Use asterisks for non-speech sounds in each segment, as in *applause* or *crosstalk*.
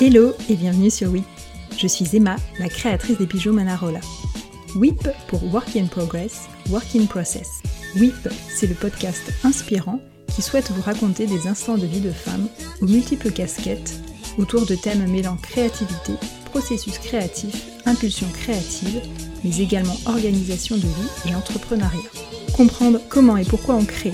Hello et bienvenue sur WIP. Je suis Emma, la créatrice des bijoux Manarola. WIP pour Work in Progress, Work in Process. WIP, c'est le podcast inspirant qui souhaite vous raconter des instants de vie de femmes aux multiples casquettes autour de thèmes mêlant créativité, processus créatif, impulsion créative, mais également organisation de vie et entrepreneuriat. Comprendre comment et pourquoi on crée,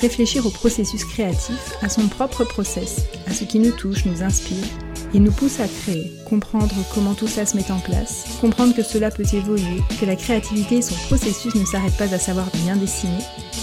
réfléchir au processus créatif, à son propre process, à ce qui nous touche, nous inspire et nous pousse à créer, comprendre comment tout ça se met en place, comprendre que cela peut évoluer, que la créativité et son processus ne s'arrêtent pas à savoir bien dessiner,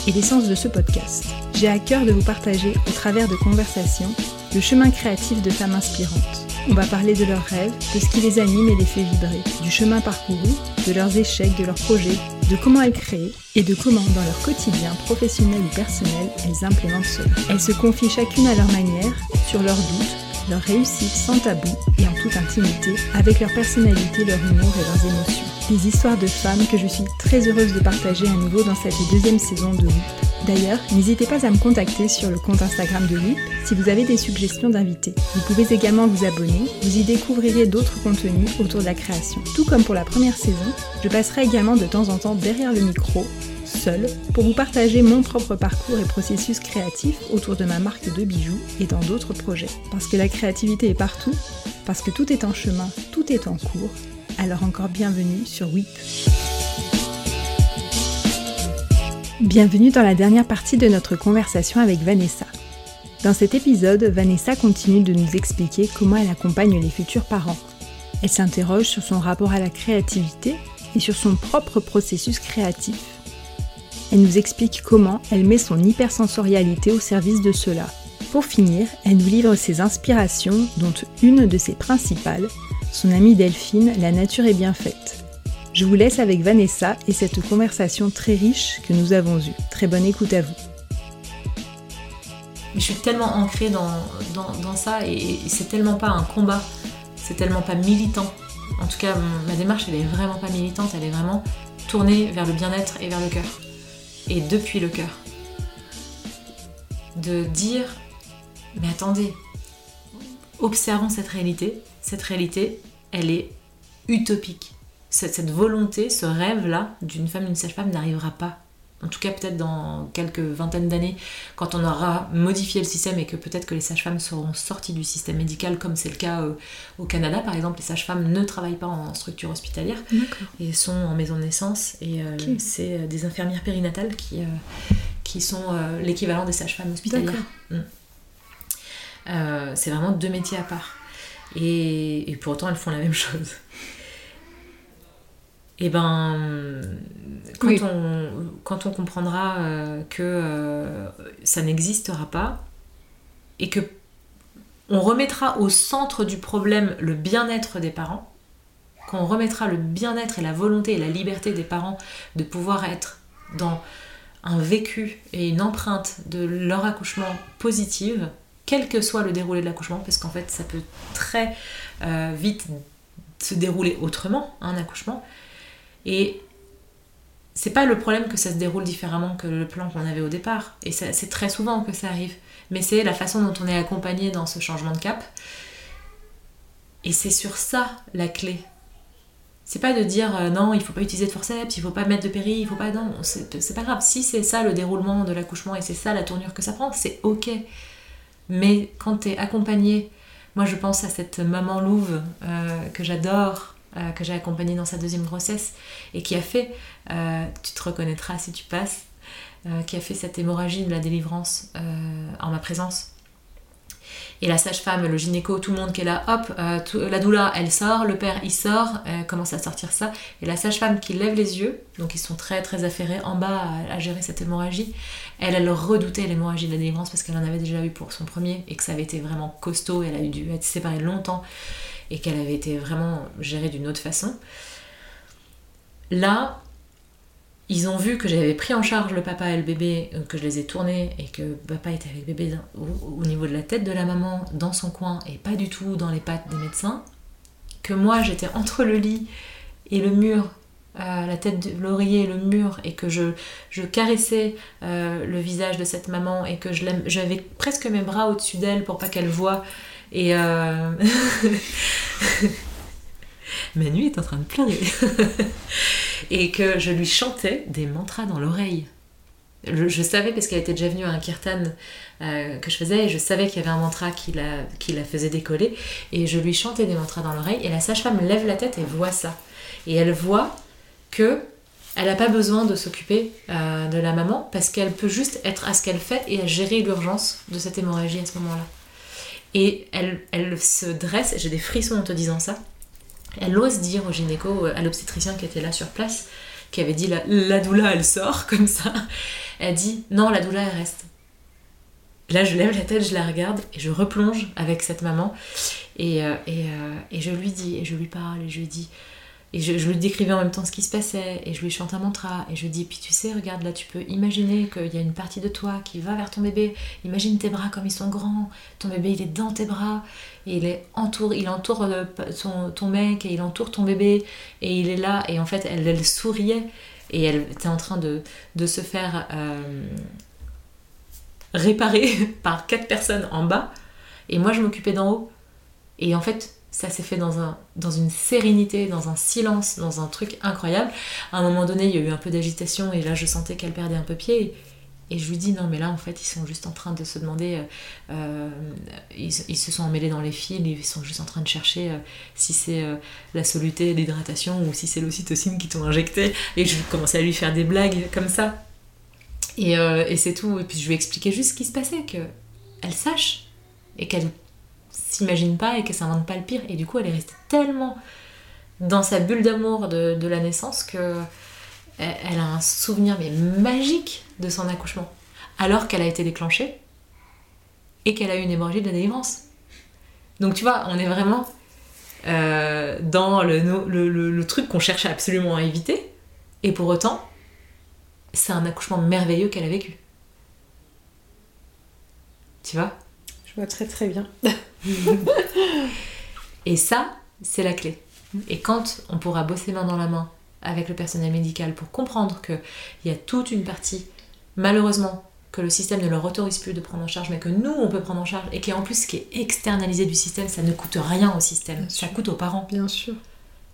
et l'essence de ce podcast. J'ai à cœur de vous partager, au travers de conversations, le chemin créatif de femmes inspirantes. On va parler de leurs rêves, de ce qui les anime et les fait vibrer, du chemin parcouru, de leurs échecs, de leurs projets, de comment elles créent et de comment, dans leur quotidien professionnel ou personnel, elles implémentent cela. Elles se confient chacune à leur manière, sur leurs doutes, leurs réussites sans tabou et en toute intimité, avec leur personnalité, leur humour et leurs émotions. Des histoires de femmes que je suis très heureuse de partager à nouveau dans cette deuxième saison de WIP. D'ailleurs, n'hésitez pas à me contacter sur le compte Instagram de WIP si vous avez des suggestions d'invités. Vous pouvez également vous abonner, vous y découvrirez d'autres contenus autour de la création. Tout comme pour la première saison, je passerai également de temps en temps derrière le micro seule pour vous partager mon propre parcours et processus créatif autour de ma marque de bijoux et dans d'autres projets. Parce que la créativité est partout, parce que tout est en chemin, tout est en cours, alors encore bienvenue sur WIP. Bienvenue dans la dernière partie de notre conversation avec Vanessa. Dans cet épisode, Vanessa continue de nous expliquer comment elle accompagne les futurs parents. Elle s'interroge sur son rapport à la créativité et sur son propre processus créatif. Elle nous explique comment elle met son hypersensorialité au service de cela. Pour finir, elle nous livre ses inspirations, dont une de ses principales, son amie Delphine, La nature est bien faite. Je vous laisse avec Vanessa et cette conversation très riche que nous avons eue. Très bonne écoute à vous. Je suis tellement ancrée dans, dans, ça et, c'est tellement pas un combat, c'est tellement pas militant. En tout cas, ma démarche, elle est vraiment pas militante, elle est vraiment tournée vers le bien-être et vers le cœur et depuis le cœur. De dire, mais attendez, observons cette réalité. Cette réalité, elle est utopique. Cette, volonté, ce rêve-là d'une femme, d'une sage-femme n'arrivera pas en tout cas peut-être dans quelques vingtaines d'années, quand on aura modifié le système et que peut-être que les sages-femmes seront sorties du système médical, comme c'est le cas euh, au Canada par exemple, les sages-femmes ne travaillent pas en structure hospitalière et sont en maison de naissance et euh, c'est euh, des infirmières périnatales qui, qui sont l'équivalent des sages-femmes hospitalières. Mm. c'est vraiment deux métiers à part. Et, et pour autant, elles font la même chose et eh ben quand, on, quand on comprendra euh, que euh, ça n'existera pas et que on remettra au centre du problème le bien-être des parents, qu'on remettra le bien-être et la volonté et la liberté des parents de pouvoir être dans un vécu et une empreinte de leur accouchement positive, quel que soit le déroulé de l'accouchement, parce qu'en fait ça peut très euh, vite se dérouler autrement, un accouchement, et c'est pas le problème que ça se déroule différemment que le plan qu'on avait au départ. Et c'est très souvent que ça arrive. Mais c'est la façon dont on est accompagné dans ce changement de cap. Et c'est sur ça la clé. C'est pas de dire euh, non, il faut pas utiliser de forceps, il faut pas mettre de péri, il faut pas. Non, c'est pas grave. Si c'est ça le déroulement de l'accouchement et c'est ça la tournure que ça prend, c'est ok. Mais quand tu es accompagné, moi je pense à cette maman louve euh, que j'adore, euh, que j'ai accompagné dans sa deuxième grossesse et qui a fait, euh, tu te reconnaîtras si tu passes, euh, qui a fait cette hémorragie de la délivrance en ma présence. Et la sage-femme, le gynéco, tout le monde qui est là, hop, la doula, elle sort, le père, il sort, commence à sortir ça. Et la sage-femme qui lève les yeux, donc ils sont très très affairés en bas à, gérer cette hémorragie, elle, elle redoutait l'hémorragie de la délivrance parce qu'elle en avait déjà eu pour son premier et que ça avait été vraiment costaud, elle a dû être séparée longtemps et qu'elle avait été vraiment gérée d'une autre façon. Là, ils ont vu que j'avais pris en charge le papa et le bébé, euh, que je les ai tournés et que papa était avec bébé au, niveau de la tête de la maman, dans son coin et pas du tout dans les pattes des médecins. Que moi j'étais entre le lit et le mur, euh, la tête de l'oreiller et le mur, et que je, je caressais euh, le visage de cette maman et que j'avais presque mes bras au-dessus d'elle pour pas qu'elle voie Et euh... *laughs* Manu est en train de pleurer. *laughs* et que je lui chantais des mantras dans l'oreille. Je, savais, parce qu'elle était déjà venue à un kirtan euh, que je faisais, et je savais qu'il y avait un mantra qui la, faisait décoller, et je lui chantais des mantras dans l'oreille, et la sage-femme lève la tête et voit ça. Et elle voit que elle n'a pas besoin de s'occuper euh, de la maman, parce qu'elle peut juste être à ce qu'elle fait et à gérer l'urgence de cette hémorragie à ce moment-là. Et elle, elle se dresse, j'ai des frissons en te disant ça, elle ose dire au gynéco, à l'obstétricien qui était là sur place, qui avait dit la, la doula elle sort *laughs* comme ça, elle dit non la doula elle reste. Là je lève la tête, je la regarde et je replonge avec cette maman. Et, euh, et, euh, et je lui dis, et je lui parle et je lui dis et je, lui décrivais en même temps ce qui se passait, et je lui chante un mantra, et je lui dis, puis tu sais, regarde, là, tu peux imaginer qu'il y a une partie de toi qui va vers ton bébé. Imagine tes bras comme ils sont grands, ton bébé, il est dans tes bras, et il, est entoure, il entoure ton mec, et il entoure ton bébé, et il est là, et en fait, elle, elle souriait, et elle était en train de, de se faire euh, réparer *laughs* par quatre personnes en bas, et moi, je m'occupais d'en haut. Et en fait, ça s'est fait dans, un, dans une sérénité, dans un silence, dans un truc incroyable. À un moment donné, il y a eu un peu d'agitation et là, je sentais qu'elle perdait un peu pied. Et je lui dis non mais là en fait ils sont juste en train de se demander, euh, euh, ils, se sont emmêlés dans les fils, ils sont juste en train de chercher euh, si c'est la soluté, l'hydratation ou si c'est l'ocytocine qui t'ont injecté. Et je commençais à lui faire des blagues comme ça. Et, et c'est tout. Et puis je lui expliquais juste ce qui se passait, qu'elle sache et qu'elle s'imagine pas et qu'elle s'invente pas le pire. Et du coup, elle est restée tellement dans sa bulle d'amour de, la naissance que elle, a un souvenir mais magique de son accouchement. Alors qu'elle a été déclenchée et qu'elle a eu une hémorragie de la délivrance. Donc tu vois, on est vraiment euh, dans le, le, le truc qu'on cherche absolument à éviter. Et pour autant, c'est un accouchement merveilleux qu'elle a vécu. Tu vois? Je vois très très bien. *laughs* *laughs* et ça, c'est la clé. Et quand on pourra bosser main dans la main avec le personnel médical pour comprendre qu'il y a toute une partie, malheureusement, que le système ne leur autorise plus de prendre en charge, mais que nous, on peut prendre en charge, et qui en plus, ce qui est externalisé du système, ça ne coûte rien au système, ça coûte aux parents. Bien sûr.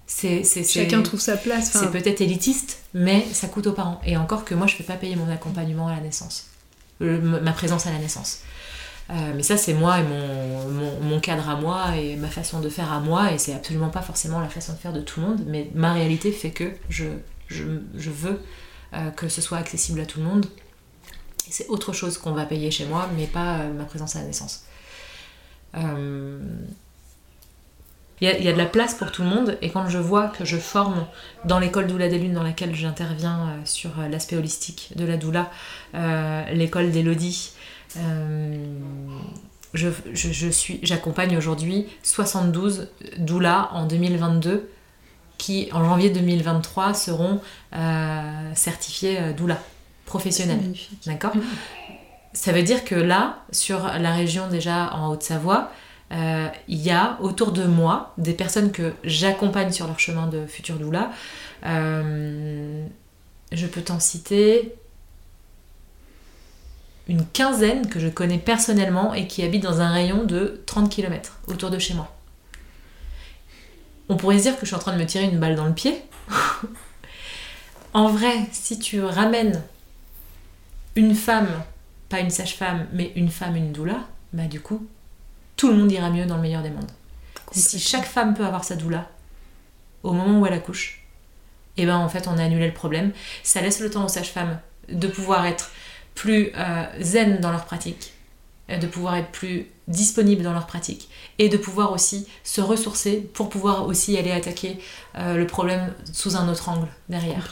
C'est, Chacun trouve sa place. C'est peut-être élitiste, mais ça coûte aux parents. Et encore que moi, je ne peux pas payer mon accompagnement à la naissance, ma présence à la naissance. Euh, mais ça, c'est moi et mon, mon, cadre à moi et ma façon de faire à moi, et c'est absolument pas forcément la façon de faire de tout le monde, mais ma réalité fait que je, je, je veux euh, que ce soit accessible à tout le monde. C'est autre chose qu'on va payer chez moi, mais pas euh, ma présence à la naissance. Il y, y, a de la place pour tout le monde, et quand je vois que je forme dans l'école Doula des Lunes dans laquelle j'interviens sur l'aspect holistique de la doula, l'école d'Elodie, euh, je, je, suis, j'accompagne aujourd'hui 72 doulas en 2022 qui, en janvier 2023, seront euh, certifiés euh, doula professionnels. D'accord? Ça veut dire que là, sur la région déjà en Haute-Savoie, il y a autour de moi des personnes que j'accompagne sur leur chemin de futur doula. je peux t'en citer une quinzaine que je connais personnellement et qui habitent dans un rayon de 30 km autour de chez moi. On pourrait se dire que je suis en train de me tirer une balle dans le pied. *laughs* en vrai, si tu ramènes une femme, pas une sage-femme, mais une femme, une doula, bah du coup, tout le monde ira mieux dans le meilleur des mondes. Si chaque femme peut avoir sa doula au moment où elle accouche, et eh ben en fait on a annulé le problème. Ça laisse le temps aux sages-femmes de pouvoir être plus euh, zen dans leur pratique, de pouvoir être plus disponible dans leur pratique et de pouvoir aussi se ressourcer pour pouvoir aussi aller attaquer euh, le problème sous un autre angle derrière.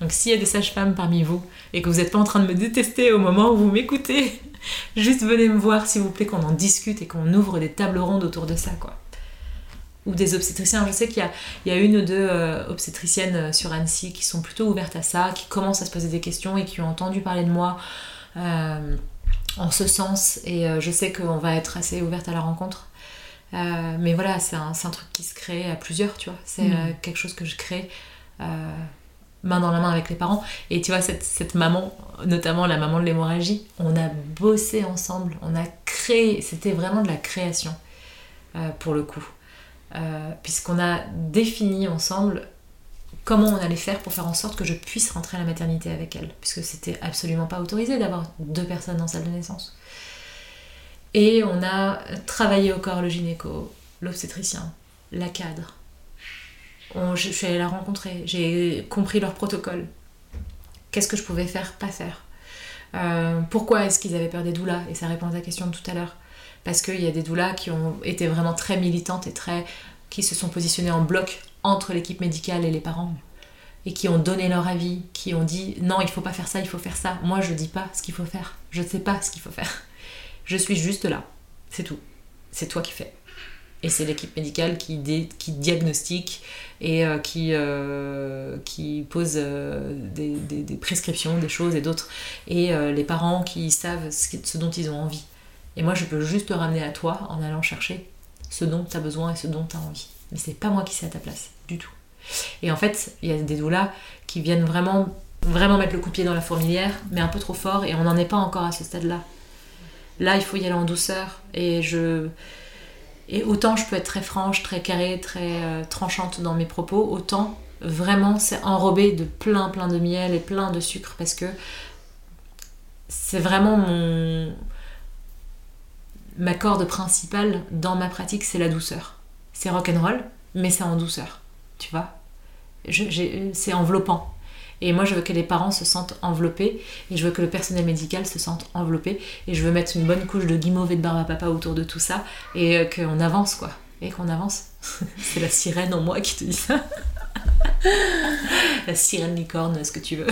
Donc s'il y a des sages-femmes parmi vous et que vous n'êtes pas en train de me détester au moment où vous m'écoutez, *laughs* juste venez me voir s'il vous plaît qu'on en discute et qu'on ouvre des tables rondes autour de ça quoi ou des obstétriciens. Je sais qu'il y, y a, une ou deux euh, obstétriciennes euh, sur Annecy qui sont plutôt ouvertes à ça, qui commencent à se poser des questions et qui ont entendu parler de moi euh, en ce sens. Et je sais qu'on va être assez ouverte à la rencontre. mais voilà, c'est un, un, truc qui se crée à plusieurs, tu vois. C'est mm. quelque chose que je crée main dans la main avec les parents. Et tu vois, cette, cette maman, notamment la maman de l'hémorragie, on a bossé ensemble, on a créé, c'était vraiment de la création. pour le coup. Puisqu'on a défini ensemble comment on allait faire pour faire en sorte que je puisse rentrer à la maternité avec elle, puisque c'était absolument pas autorisé d'avoir deux personnes en salle de naissance. Et on a travaillé au corps le gynéco, l'obstétricien, la cadre. je, suis allée la rencontrer, j'ai compris leur protocole. Qu'est-ce que je pouvais faire, pas faire. Euh, pourquoi est-ce qu'ils avaient peur des doulas? Et ça répond à ta question de tout à l'heure. Parce qu'il y a des doulas qui ont été vraiment très militantes et très qui se sont positionnées en bloc entre l'équipe médicale et les parents et qui ont donné leur avis, qui ont dit non, il faut pas faire ça, il faut faire ça. Moi, je dis pas ce qu'il faut faire. Je ne sais pas ce qu'il faut faire. Je suis juste là. C'est tout. C'est toi qui fais. Et c'est l'équipe médicale qui, diagnostique et euh, qui, euh, qui pose euh, des, prescriptions, des choses et d'autres. Et les parents qui savent ce, dont ils ont envie. Et moi, je peux juste te ramener à toi en allant chercher ce dont tu as besoin et ce dont tu as envie. Mais c'est pas moi qui sais à ta place, du tout. Et en fait, il y a des doulas qui viennent vraiment, vraiment mettre le coup pied dans la fourmilière, mais un peu trop fort, et on n'en est pas encore à ce stade-là. Là, il faut y aller en douceur. Et je. Et autant je peux être très franche, très carrée, très euh, tranchante dans mes propos, autant vraiment c'est enrobé de plein plein de miel et plein de sucre parce que c'est vraiment mon ma corde principale dans ma pratique, c'est la douceur. C'est rock'n'roll, mais c'est en douceur, tu vois. C'est enveloppant. Et moi, je veux que les parents se sentent enveloppés, et je veux que le personnel médical se sente enveloppé, et je veux mettre une bonne couche de guimauve et de barbe à papa autour de tout ça, et euh, qu'on avance, quoi. Et qu'on avance. *laughs* c'est la sirène en moi qui te dit ça. *laughs* la sirène licorne, ce que tu veux.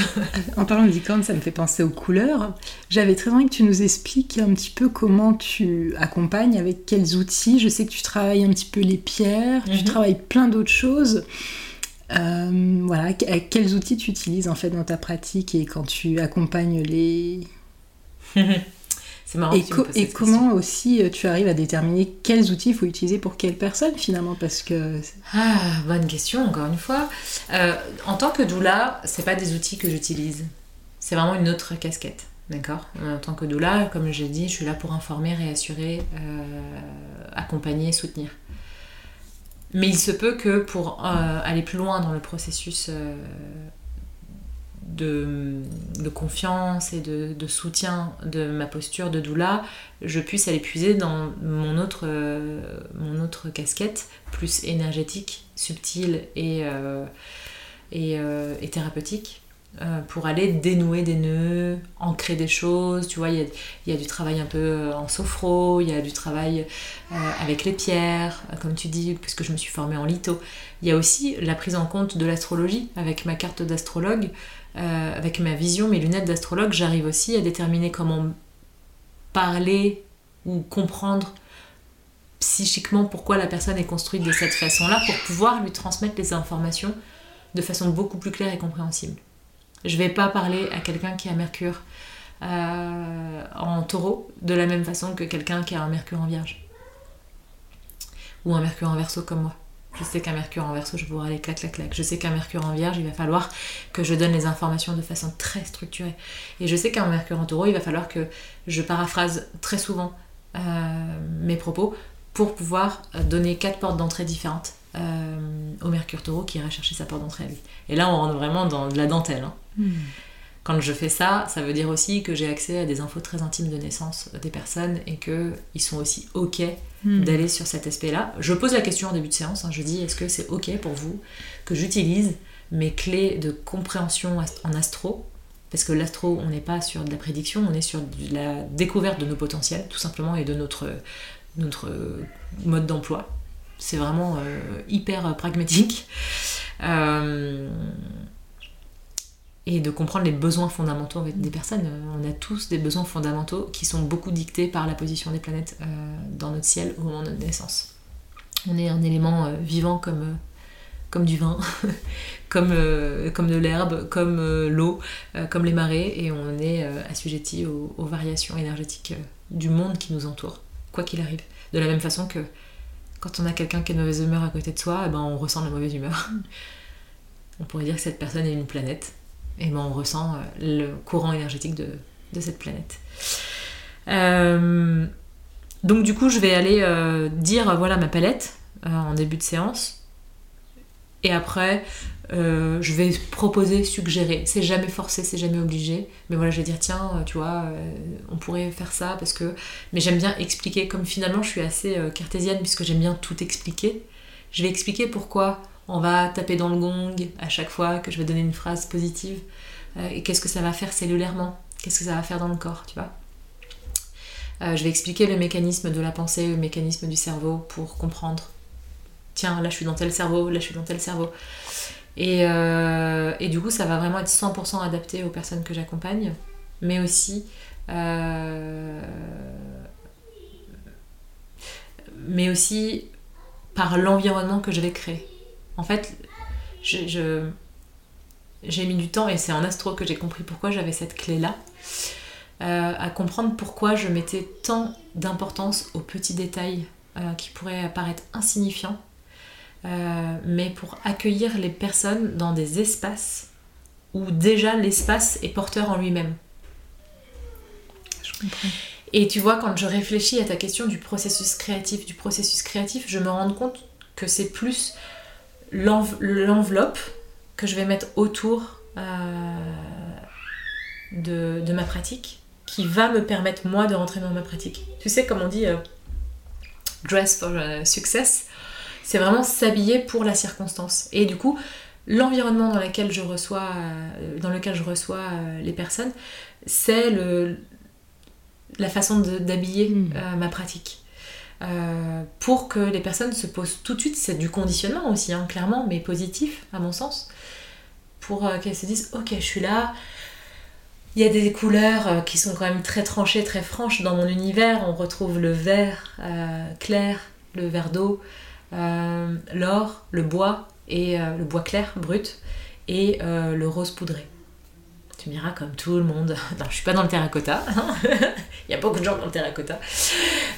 en parlant de licorne, ça me fait penser aux couleurs. J'avais très envie que tu nous expliques un petit peu comment tu accompagnes, avec quels outils. Je sais que tu travailles un petit peu les pierres, tu mhm. travailles plein d'autres choses. Euh, voilà, quels outils tu utilises en fait dans ta pratique et quand tu accompagnes les. *laughs* C'est marrant. Et, et comment aussi euh, tu arrives à déterminer quels outils il faut utiliser pour quelle personne finalement Parce que. Ah, bonne question, encore une fois. Euh, en tant que doula, c'est pas des outils que j'utilise. C'est vraiment une autre casquette. D'accord? En tant que doula, comme j'ai dit, je suis là pour informer, réassurer, accompagner, soutenir. Mais il se peut que pour euh, aller plus loin dans le processus euh, de, confiance et de, soutien de ma posture de doula, je puisse aller puiser dans mon autre, euh, casquette, plus énergétique, subtile et, thérapeutique euh, pour aller dénouer des nœuds, ancrer des choses. Tu vois, il y a, du travail un peu euh, en sophro, il y a du travail euh, avec les pierres, comme tu dis, puisque je me suis formée en litho. Il y a aussi la prise en compte de l'astrologie avec ma carte d'astrologue, avec ma vision, mes lunettes d'astrologue. J'arrive aussi à déterminer comment parler ou comprendre psychiquement pourquoi la personne est construite de cette façon-là pour pouvoir lui transmettre les informations de façon beaucoup plus claire et compréhensible. Je vais pas parler à quelqu'un qui a Mercure euh, en taureau de la même façon que quelqu'un qui a un Mercure en vierge. Ou un Mercure en verso comme moi. Je sais qu'un Mercure en verso, je pourrais aller clac clac clac. Je sais qu'un Mercure en vierge, il va falloir que je donne les informations de façon très structurée. Et je sais qu'un Mercure en taureau, il va falloir que je paraphrase très souvent euh, mes propos pour pouvoir donner quatre portes d'entrée différentes euh, au Mercure Taureau qui ira chercher sa porte d'entrée à lui. Et là, on rentre vraiment dans de la dentelle. Hein. Hmm. Quand je fais ça, ça veut dire aussi que j'ai accès à des infos très intimes de naissance des personnes et qu'ils sont aussi OK hmm. d'aller sur cet aspect-là. Je pose la question en début de séance, hein. je dis est-ce que c'est OK pour vous que j'utilise mes clés de compréhension en astro? Parce que l'astro, on n'est pas sur de la prédiction, on est sur de la découverte de nos potentiels, tout simplement, et de notre, notre mode d'emploi. C'est vraiment euh, hyper pragmatique. Euh, et de comprendre les besoins fondamentaux des personnes. On a tous des besoins fondamentaux qui sont beaucoup dictés par la position des planètes euh, dans notre ciel au moment de notre naissance. On est un élément vivant comme, comme du vin, *laughs* comme, comme de l'herbe, comme l'eau, comme les marées, et on est assujetti aux, aux, variations énergétiques du monde qui nous entoure, quoi qu'il arrive. De la même façon que quand on a quelqu'un qui a de mauvaise humeur à côté de soi, eh ben on ressent la mauvaise humeur. on pourrait dire que cette personne est une planète. Et ben on ressent euh, le courant énergétique de, cette planète. Euh, donc du coup, je vais aller euh, dire voilà ma palette en début de séance. Et après, je vais proposer, suggérer. C'est jamais forcé, c'est jamais obligé. Mais voilà, je vais dire tiens, tu vois, on pourrait faire ça parce que. Mais j'aime bien expliquer. Comme finalement, je suis assez cartésienne puisque j'aime bien tout expliquer. Je vais expliquer pourquoi on va taper dans le gong à chaque fois que je vais donner une phrase positive. Euh, et qu'est-ce que ça va faire cellulairement? Qu'est-ce que ça va faire dans le corps, tu vois? Euh, Je vais expliquer le mécanisme de la pensée, le mécanisme du cerveau pour comprendre. Tiens, là je suis dans tel cerveau, là je suis dans tel cerveau. Et, euh, du coup, ça va vraiment être 100% adapté aux personnes que j'accompagne, mais aussi par l'environnement que je vais créer. En fait, je, j'ai mis du temps, et c'est en astro que j'ai compris pourquoi j'avais cette clé-là, euh, à comprendre pourquoi je mettais tant d'importance aux petits détails euh, qui pourraient apparaître insignifiants, euh, mais pour accueillir les personnes dans des espaces où déjà l'espace est porteur en lui-même. Je comprends. Et tu vois, quand je réfléchis à ta question du processus créatif, du processus créatif, je me rends compte que c'est plus l'enveloppe que je vais mettre autour euh, de, ma pratique qui va me permettre moi de rentrer dans ma pratique. Tu sais, comme on dit, euh, dress for euh, success, c'est vraiment s'habiller pour la circonstance. Et du coup, l'environnement dans lequel je reçois, dans lequel je reçois les personnes, c'est le, la façon d'habiller hmm. ma pratique. Euh, pour que les personnes se posent tout de suite, c'est du conditionnement aussi, hein, clairement, mais positif à mon sens, pour euh, qu'elles se disent ok, je suis là. Il y a des couleurs euh, qui sont quand même très tranchées, très franches dans mon univers. On retrouve le vert clair, le vert d'eau, l'or, le bois et le bois clair, brut, et le rose poudré tu me comme tout le monde. *laughs* Non, je suis pas dans le terracotta. *laughs* Il y a beaucoup de gens dans le terracotta.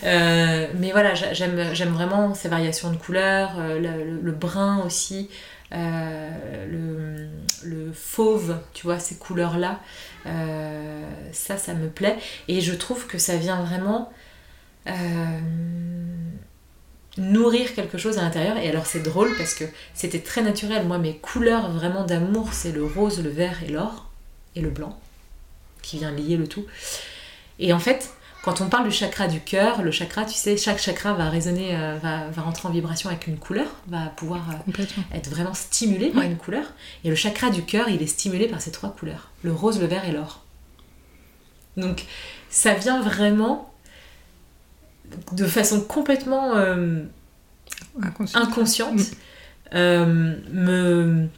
Euh, mais voilà, j'aime vraiment ces variations de couleurs, euh, le, brun aussi, euh, le, fauve, tu vois, ces couleurs-là. ça, ça me plaît. Et je trouve que ça vient vraiment nourrir quelque chose à l'intérieur. Et alors c'est drôle parce que c'était très naturel. Moi, mes couleurs vraiment d'amour, c'est le rose, le vert et l'or et le blanc, qui vient lier le tout. Et en fait, quand on parle du chakra du cœur, le chakra, tu sais, chaque chakra va résonner, euh, va, va, rentrer en vibration avec une couleur, va pouvoir euh, être vraiment stimulé par une couleur. Et le chakra du cœur, il est stimulé par ces trois couleurs le rose, le vert et l'or. Donc, ça vient vraiment de façon complètement euh, inconsciente, me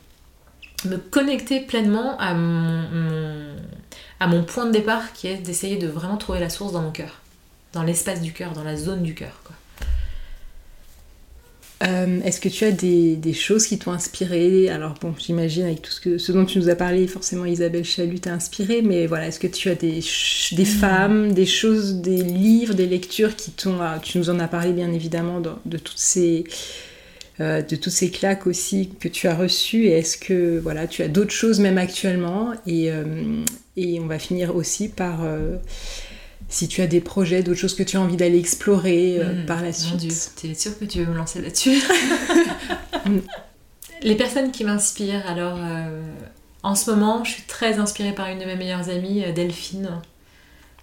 me connecter pleinement à mon, à mon point de départ qui est d'essayer de vraiment trouver la source dans mon cœur, dans l'espace du cœur, dans la zone du cœur. Euh, est-ce que tu as des, des choses qui t'ont inspiré? Alors bon, j'imagine avec tout ce, que, ce dont tu nous as parlé, forcément Isabelle Chalut t'a inspiré, mais voilà, est-ce que tu as des, des mm. femmes, des choses, des livres, des lectures qui t'ont... Ah, tu nous en as parlé bien évidemment de toutes ces euh, de toutes ces claques aussi que tu as reçues et est-ce que voilà tu as d'autres choses même actuellement et, euh, et on va finir aussi par euh, si tu as des projets, d'autres choses que tu as envie d'aller explorer hmm, par la suite. tu es sûre que tu veux me lancer là-dessus *laughs* *laughs* Les personnes qui m'inspirent, alors en ce moment, je suis très inspirée par une de mes meilleures amies, Delphine.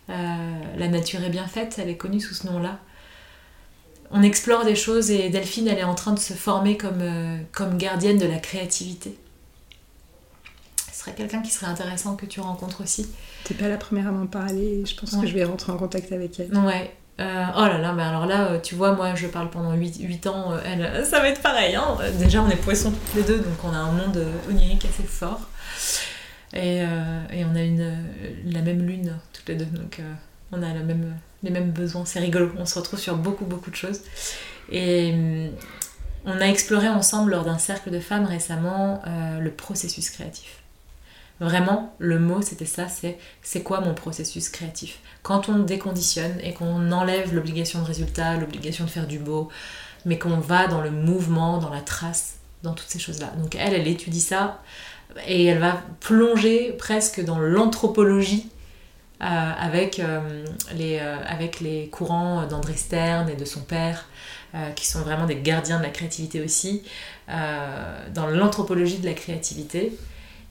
la nature est bien faite, elle est connue sous ce nom-là on explore des choses et Delphine, elle est en train de se former comme, euh, comme gardienne de la créativité. Ce serait quelqu'un qui serait intéressant que tu rencontres aussi. T'es pas la première à m'en parler, je pense que je vais rentrer en contact avec elle. Ouais. Euh, oh là là, mais alors là, euh, tu vois, moi je parle pendant 8, ans, elle, ça va être pareil. Hein Déjà, on est poissons toutes les deux, donc on a un monde onirique assez fort. Et, et on a une, la même lune toutes les deux, donc on a les mêmes besoins. C'est rigolo, on se retrouve sur beaucoup, beaucoup de choses. Et hum, on a exploré ensemble lors d'un cercle de femmes récemment euh, le processus créatif. Vraiment, le mot c'était ça, c'est c'est quoi mon processus créatif? Quand on déconditionne et qu'on enlève l'obligation de résultat, l'obligation de faire du beau, mais qu'on va dans le mouvement, dans la trace, dans toutes ces choses-là. Donc elle, elle étudie ça et elle va plonger presque dans l'anthropologie avec, les, avec les courants d'André Stern et de son père, qui sont vraiment des gardiens de la créativité aussi, dans l'anthropologie de la créativité.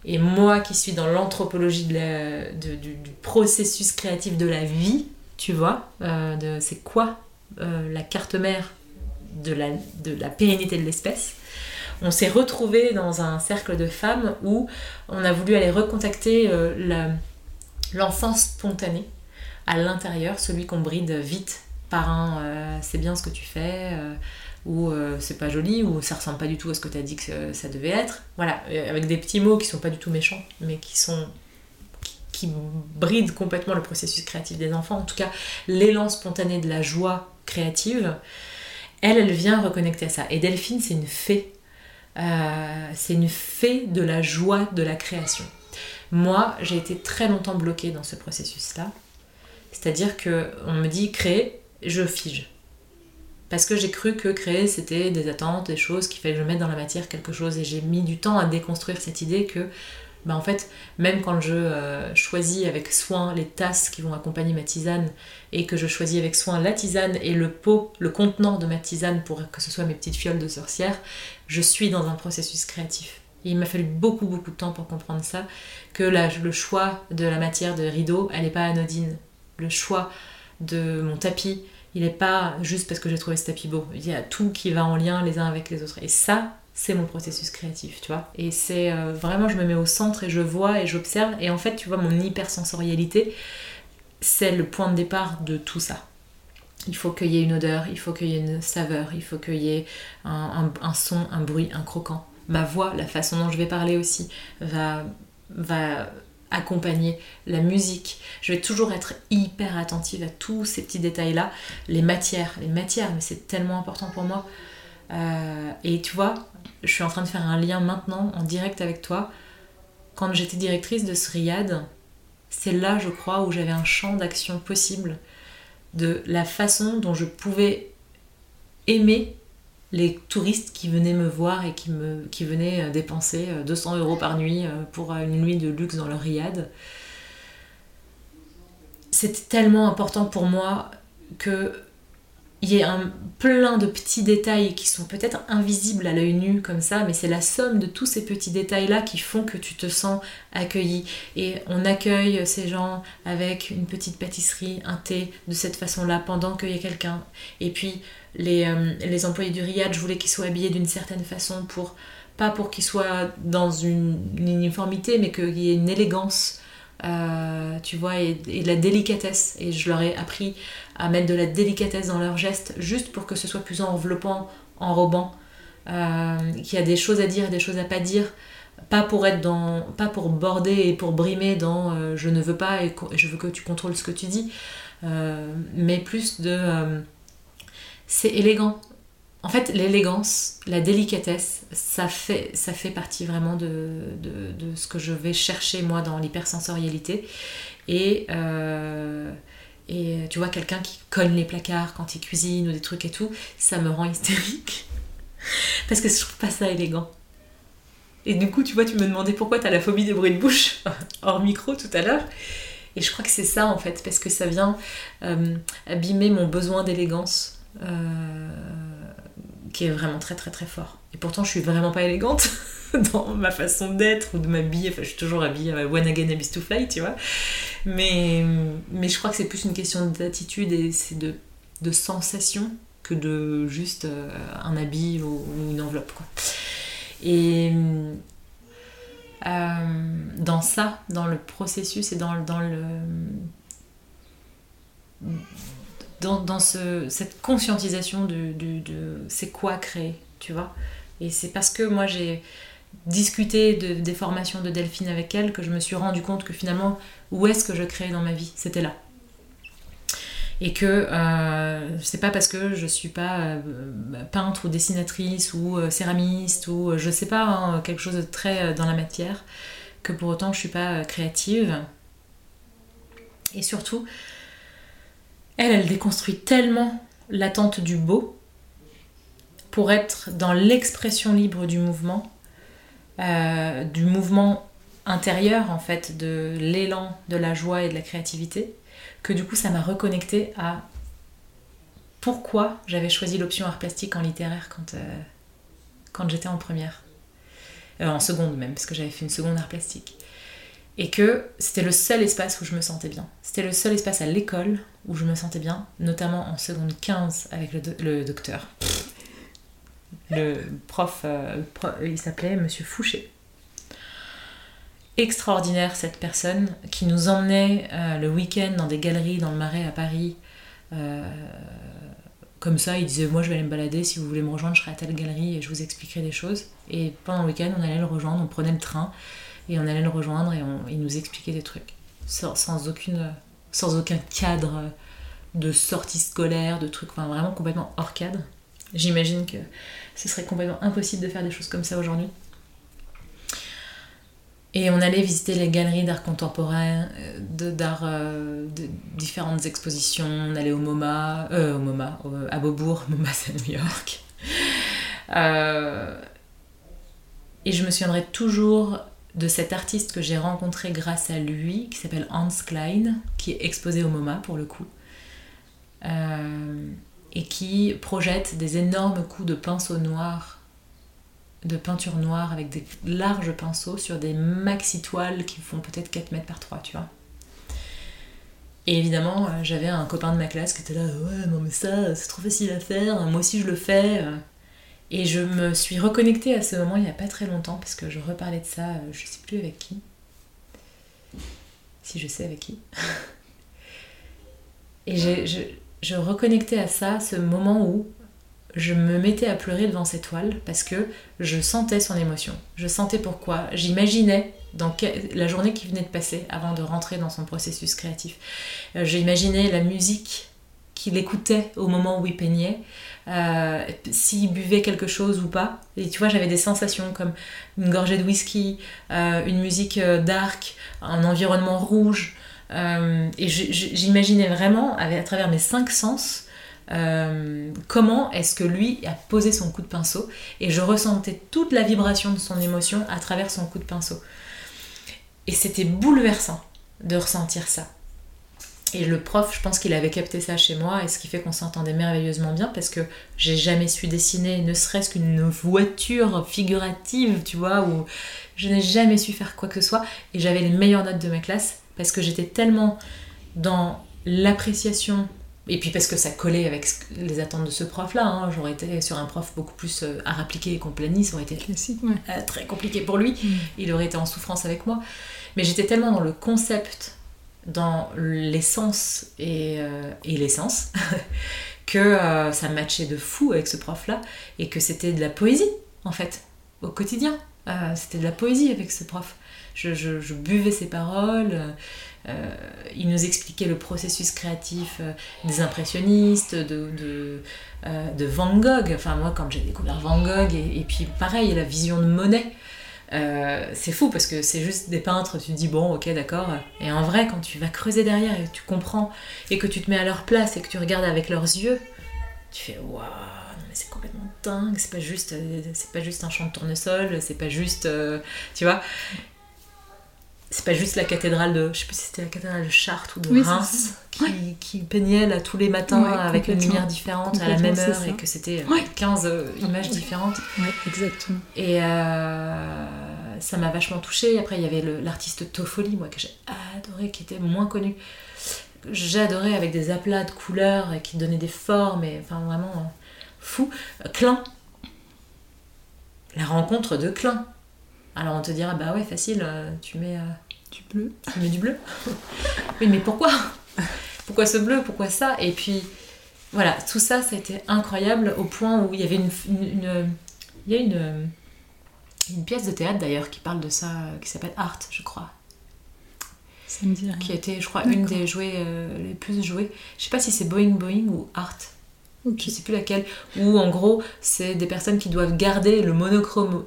Et moi qui suis dans l'anthropologie du, processus créatif de la vie, tu vois, de c'est quoi la carte mère de la, de la pérennité de l'espèce, on s'est retrouvés dans un cercle de femmes où on a voulu aller recontacter euh, l'enfant spontané à l'intérieur, celui qu'on bride vite par un euh, c'est bien ce que tu fais, euh, ou c'est pas joli, ou ça ressemble pas du tout à ce que tu as dit que ça devait être. Voilà, avec des petits mots qui sont pas du tout méchants, mais qui sont qui brident complètement le processus créatif des enfants, en tout cas l'élan spontané de la joie créative, elle, elle vient reconnecter à ça. Et Delphine, c'est une fée. Euh, c'est une fée de la joie de la création. Moi, j'ai été très longtemps bloquée dans ce processus-là. C'est-à-dire que on me dit créer, je fige. Parce que j'ai cru que créer, c'était des attentes, des choses qu'il fallait que je mette dans la matière quelque chose. Et j'ai mis du temps à déconstruire cette idée que bah en fait, même quand je euh, choisis avec soin les tasses qui vont accompagner ma tisane et que je choisis avec soin la tisane et le pot, le contenant de ma tisane pour que ce soit mes petites fioles de sorcière, je suis dans un processus créatif. Il m'a fallu beaucoup beaucoup de temps pour comprendre ça, que le choix de la matière de rideau, elle n'est pas anodine. Le choix de mon tapis, il n'est pas juste parce que j'ai trouvé ce tapis beau. Il y a tout qui va en lien les uns avec les autres. Et ça, c'est mon processus créatif, tu vois. Et c'est euh, vraiment, je me mets au centre et je vois et j'observe. Et en fait, tu vois, mon hypersensorialité, c'est le point de départ de tout ça. Il faut qu'il y ait une odeur, il faut qu'il y ait une saveur, il faut qu'il y ait un, son, un bruit, un croquant. Ma voix, la façon dont je vais parler aussi, va, va accompagner la musique. Je vais toujours être hyper attentive à tous ces petits détails-là. Les matières, les matières, mais c'est tellement important pour moi. Euh, et tu vois, je suis en train de faire un lien maintenant en direct avec toi. Quand j'étais directrice de Sriad, c'est là, je crois, où j'avais un champ d'action possible de la façon dont je pouvais aimer les touristes qui venaient me voir et qui, me, venaient dépenser 200 euros par nuit euh, pour une nuit de luxe dans le Riad. C'était tellement important pour moi que il y a un, plein de petits détails qui sont peut-être invisibles à l'œil nu comme ça, mais c'est la somme de tous ces petits détails-là qui font que tu te sens accueilli. Et on accueille ces gens avec une petite pâtisserie, un thé, de cette façon-là, pendant qu'il y a quelqu'un. Et puis, les, euh, employés du Riad, je voulais qu'ils soient habillés d'une certaine façon pour pas pour qu'ils soient dans une, uniformité, mais qu'il y ait une élégance euh, tu vois, et, de la délicatesse. Et je leur ai appris à mettre de la délicatesse dans leurs gestes, juste pour que ce soit plus enveloppant, enrobant, euh, qu'il y a des choses à dire des choses à pas dire, pas pour être dans, pas pour border et pour brimer dans euh, je ne veux pas et je veux que tu contrôles ce que tu dis, mais plus de c'est élégant, en fait, l'élégance, la délicatesse, ça fait, ça fait partie vraiment de, ce que je vais chercher moi dans l'hypersensorialité. Et, euh, et tu vois, quelqu'un qui cogne les placards quand il cuisine ou des trucs et tout, ça me rend hystérique. *laughs* Parce que je trouve pas ça élégant. Et du coup, tu vois, tu me demandais pourquoi tu as la phobie des bruits de bouche *laughs* hors micro tout à l'heure. Et je crois que c'est ça en fait, parce que ça vient euh, abîmer mon besoin d'élégance. Euh, qui est vraiment très très très fort. Et pourtant, je suis vraiment pas élégante *laughs* dans ma façon d'être ou de m'habiller. Enfin, je suis toujours habillée One Again Abyss to Fly, tu vois. Mais, mais je crois que c'est plus une question d'attitude et c'est de, de sensation que de juste euh, un habit ou, une enveloppe, quoi. Et euh, dans ça, dans le processus et dans, dans le dans, ce, cette conscientisation de, de, c'est quoi créer, tu vois. Et c'est parce que moi j'ai discuté de, des formations de Delphine avec elle que je me suis rendu compte que finalement, où est-ce que je crée dans ma vie? C'était là. Et que euh, c'est pas parce que je suis pas euh, peintre ou dessinatrice ou euh, céramiste ou je sais pas, hein, quelque chose de très dans la matière, que pour autant je suis pas créative. Et surtout, elle, elle déconstruit tellement l'attente du beau pour être dans l'expression libre du mouvement, du mouvement intérieur en fait de l'élan, de la joie et de la créativité, que du coup ça m'a reconnecté à pourquoi j'avais choisi l'option art plastique en littéraire quand, euh, quand j'étais en première. Euh, en seconde même, parce que j'avais fait une seconde art plastique. Et que c'était le seul espace où je me sentais bien. C'était le seul espace à l'école où je me sentais bien, notamment en seconde 15 avec le, docteur. Le prof, euh, il s'appelait Monsieur Fouché. Extraordinaire cette personne qui nous emmenait euh, le week-end dans des galeries dans le Marais à Paris. comme ça, il disait Moi je vais aller me balader, si vous voulez me rejoindre, je serai à telle galerie et je vous expliquerai des choses. Et pendant le week-end, on allait le rejoindre, on prenait le train et on allait le rejoindre et on, il nous expliquait des trucs sans, aucune, sans aucun cadre de sortie scolaire, de trucs, vraiment complètement hors cadre. J'imagine que ce serait complètement impossible de faire des choses comme ça aujourd'hui. Et on allait visiter les galeries d'art contemporain, d'art, de, de, différentes expositions. On allait au MoMA, euh, au MoMA, à Beaubourg, *laughs* MoMA c'est New York. Euh, et je me souviendrai toujours de cet artiste que j'ai rencontré grâce à lui, qui s'appelle Hans Klein, qui est exposé au MoMA pour le coup, euh, et qui projette des énormes coups de pinceau noir, de peinture noire avec des larges pinceaux sur des maxi toiles qui font peut-être 4 mètres par 3, tu vois. Et évidemment, euh, j'avais un copain de ma classe qui était là, ouais, non mais ça, c'est trop facile à faire, moi aussi je le fais. Et je me suis reconnectée à ce moment il n'y a pas très longtemps parce que je reparlais de ça, euh, je sais plus avec qui. Si je sais avec qui. *laughs* Et je, je, reconnectais à ça, ce moment où je me mettais à pleurer devant cette toile parce que je sentais son émotion. Je sentais pourquoi. J'imaginais dans la journée qui venait de passer avant de rentrer dans son processus créatif. Euh, j'imaginais la musique qu'il écoutait au moment où il peignait. Euh, s'il buvait quelque chose ou pas. Et tu vois, j'avais des sensations comme une gorgée de whisky, euh, une musique dark, un environnement rouge. et j'imaginais vraiment, à travers mes cinq sens, comment est-ce que lui a posé son coup de pinceau. Et je ressentais toute la vibration de son émotion à travers son coup de pinceau. Et c'était bouleversant de ressentir ça. Et le prof, je pense qu'il avait capté ça chez moi, et ce qui fait qu'on s'entendait merveilleusement bien, parce que j'ai jamais su dessiner ne serait-ce qu'une voiture figurative, tu vois, où je n'ai jamais su faire quoi que ce soit, et j'avais les meilleures notes de ma classe, parce que j'étais tellement dans l'appréciation, et puis parce que ça collait avec les attentes de ce prof-là, hein. j'aurais été sur un prof beaucoup plus euh, à appliquer et compagnie, ça aurait été Classique, ouais. Euh, très compliqué pour lui, mm. il aurait été en souffrance avec moi, mais j'étais tellement dans le concept dans l'essence et, euh, et l'essence *laughs* que euh, ça matchait de fou avec ce prof-là et que c'était de la poésie en fait au quotidien. Euh, c'était de la poésie avec ce prof. Je, buvais ses paroles, il nous expliquait le processus créatif des impressionnistes, de, de, Van Gogh. Enfin moi quand j'ai découvert Van Gogh et, et puis pareil la vision de Monet. Euh, c'est fou parce que c'est juste des peintres, tu te dis bon ok d'accord. Et en vrai quand tu vas creuser derrière et que tu comprends et que tu te mets à leur place et que tu regardes avec leurs yeux, tu fais waouh c'est complètement dingue, c'est pas juste euh, c'est pas juste un champ de tournesol, c'est pas juste euh, tu vois. C'est pas juste la cathédrale de je sais plus si c'était la cathédrale de Chartres ou de Reims qui, qui, peignait là tous les matins avec une lumière différente à la même heure et que c'était 15 euh, images différentes. Ouais exactement. Et euh, ça m'a vachement touchée. Après il y avait l'artiste Toffoli moi que j'ai adoré qui était moins connu. Adoré avec des aplats de couleurs et qui donnaient des formes et enfin vraiment fou Klein la rencontre de Klein alors on te dira, bah ouais, facile, euh, tu mets. Euh, du bleu. Tu mets du bleu. *laughs* oui, mais pourquoi? Pourquoi ce bleu? Pourquoi ça? Et puis, voilà, tout ça, ça a été incroyable au point où il y avait une. une, il y a une, une pièce de théâtre d'ailleurs qui parle de ça, qui s'appelle Art, je crois. Ça me dit rien. Qui a été, je crois, une des jouées euh, les plus jouées. Je sais pas si c'est Boeing Boeing ou Art. Okay. Je sais plus laquelle. Où en gros, c'est des personnes qui doivent garder le monochrome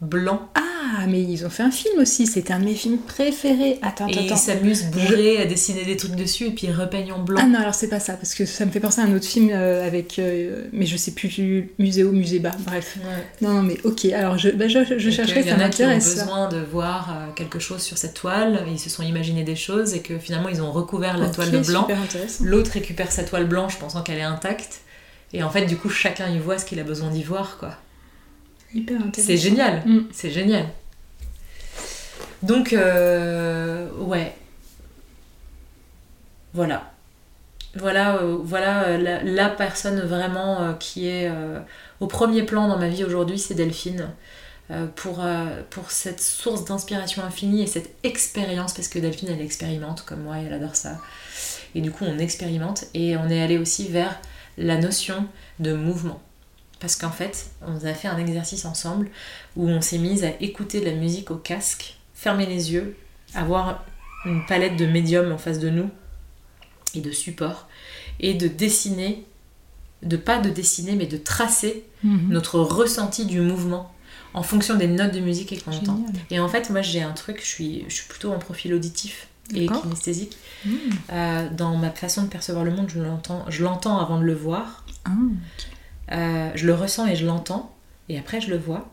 blanc. Ah, mais ils ont fait un film aussi, c'était un de mes films préférés. Attends, et attends, ils s'amusent bourrés à dessiner des trucs dessus et puis ils repeignent en blanc. Ah non, alors c'est pas ça, parce que ça me fait penser à un autre film euh, avec. euh, mais je sais plus, Muséo, Musée Bas, bref. Ouais. Non, non, mais ok, alors je, bah, je, je chercherai, ça a qui ont m'intéresse. besoin de voir euh, quelque chose sur cette toile, ils se sont imaginé des choses et que finalement ils ont recouvert la toile de blanc. L'autre récupère sa toile blanche pensant qu'elle est intacte. Et en fait, du coup, chacun y voit ce qu'il a besoin d'y voir, quoi. Hyper intéressant. C'est génial. Mm. C'est génial. Donc, euh, ouais. Voilà. Voilà, euh, voilà euh, la, la personne vraiment euh, qui est au premier plan dans ma vie aujourd'hui, c'est Delphine. Pour, pour cette source d'inspiration infinie et cette expérience, parce que Delphine, elle expérimente comme moi, elle adore ça. Et du coup, on expérimente et on est allé aussi vers la notion de mouvement. Parce qu'en fait, on a fait un exercice ensemble où on s'est mise à écouter de la musique au casque, fermer les yeux, avoir une palette de médiums en face de nous et de supports, et de dessiner, de pas de dessiner, mais de tracer Mhm. notre ressenti du mouvement en fonction des notes de musique qu'on entend. Et en fait, moi j'ai un truc, je suis, je suis plutôt en profil auditif et kinesthésique. Mm. Euh, dans ma façon de percevoir le monde, je l'entends, je l'entends avant de le voir. Ah, Euh, je le ressens et je l'entends, et après je le vois.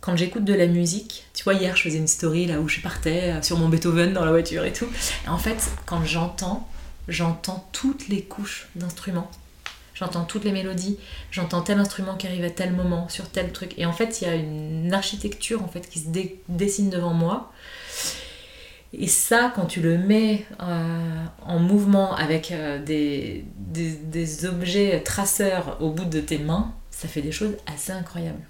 Quand j'écoute de la musique, tu vois, hier je faisais une story là où je partais euh, sur mon Beethoven dans la voiture et tout. Et en fait, quand j'entends, j'entends toutes les couches d'instruments. J'entends toutes les mélodies, j'entends tel instrument qui arrive à tel moment, sur tel truc. Et en fait, il y a une architecture en fait qui se dé- dessine devant moi. Et ça, quand tu le mets euh, en mouvement avec euh, des, des, des objets traceurs au bout de tes mains, ça fait des choses assez incroyables.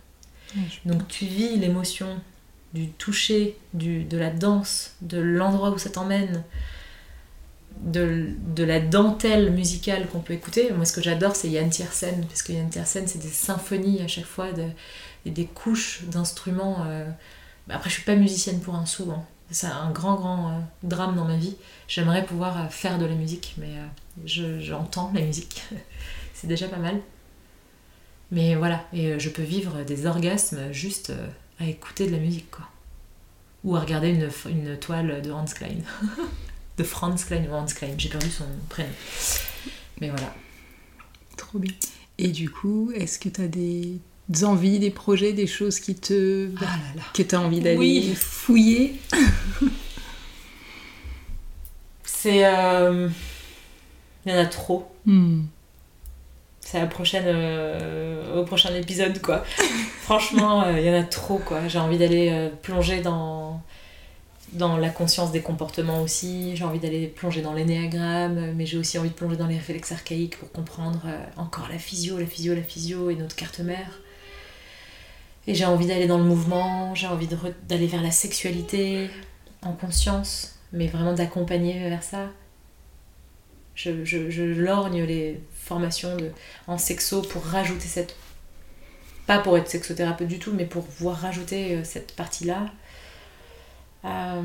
Donc tu vis l'émotion du toucher, du, de la danse, de l'endroit où ça t'emmène, de, de la dentelle musicale qu'on peut écouter. Moi, ce que j'adore, c'est Yann Tiersen, parce que Yann Tiersen, c'est des symphonies à chaque fois, de- et des couches d'instruments. euh. Après, je suis pas musicienne pour un sou. hein. C'est un grand, grand euh, drame dans ma vie. J'aimerais pouvoir euh, faire de la musique, mais euh, je- j'entends la musique. *laughs* c'est déjà pas mal. Mais voilà, et je peux vivre des orgasmes juste à écouter de la musique, quoi. Ou à regarder une, une toile de Hans Klein. *laughs* de Franz Klein ou Hans Klein, j'ai perdu son prénom. Mais voilà. Trop bien. Et du coup, est-ce que tu as des envies, des projets, des choses qui te... Ah là là. que tu as envie d'aller Oui. fouiller *laughs* C'est. euh, Il y en a trop. Hmm. C'est la prochaine, euh, au prochain épisode, quoi. *laughs* Franchement, euh, il y en a trop, quoi. J'ai envie d'aller plonger dans, dans la conscience des comportements aussi. J'ai envie d'aller plonger dans l'énéagramme, mais j'ai aussi envie de plonger dans les réflexes archaïques pour comprendre encore la physio, la physio, la physio et notre carte mère. Et j'ai envie d'aller dans le mouvement, j'ai envie d'aller vers la sexualité en conscience, mais vraiment d'accompagner vers ça. Je, je, lorgne les formations en sexo pour rajouter cette. Pas pour être sexothérapeute du tout, mais pour pouvoir rajouter euh, cette partie-là. Euh,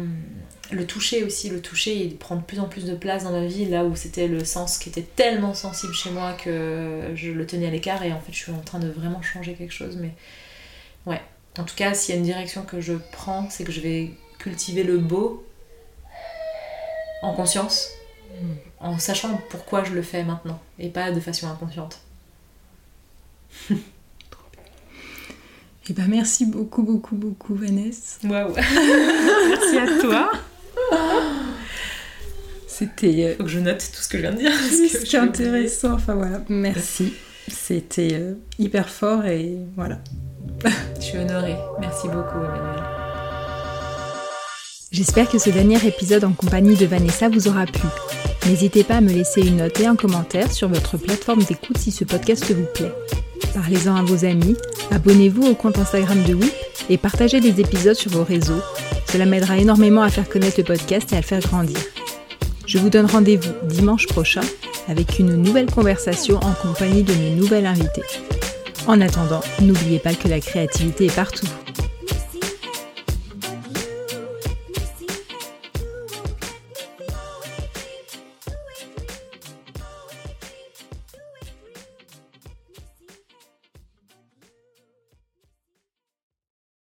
le toucher aussi, le toucher, il prend de plus en plus de place dans ma vie, là où c'était le sens qui était tellement sensible chez moi que je le tenais à l'écart et en fait je suis en train de vraiment changer quelque chose. Mais ouais, en tout cas, s'il y a une direction que je prends, c'est que je vais cultiver le beau en conscience, en sachant pourquoi je le fais maintenant et pas de façon inconsciente. *laughs* Eh ben merci beaucoup, beaucoup, beaucoup, Vanessa. Waouh! *laughs* Merci à toi. C'était euh, Faut que je note tout ce que je viens de dire. vais qu'intéressant. Enfin voilà, merci. C'était euh, hyper fort et voilà. Je suis honorée. Merci beaucoup, Emmanuel. J'espère que ce dernier épisode en compagnie de Vanessa vous aura plu. N'hésitez pas à me laisser une note et un commentaire sur votre plateforme d'écoute si ce podcast vous plaît. Parlez-en à vos amis, abonnez-vous au compte Instagram de WIP et partagez les épisodes sur vos réseaux. Cela m'aidera énormément à faire connaître le podcast et à le faire grandir. Je vous donne rendez-vous dimanche prochain avec une nouvelle conversation en compagnie de mes nouvelles invitées. En attendant, n'oubliez pas que la créativité est partout.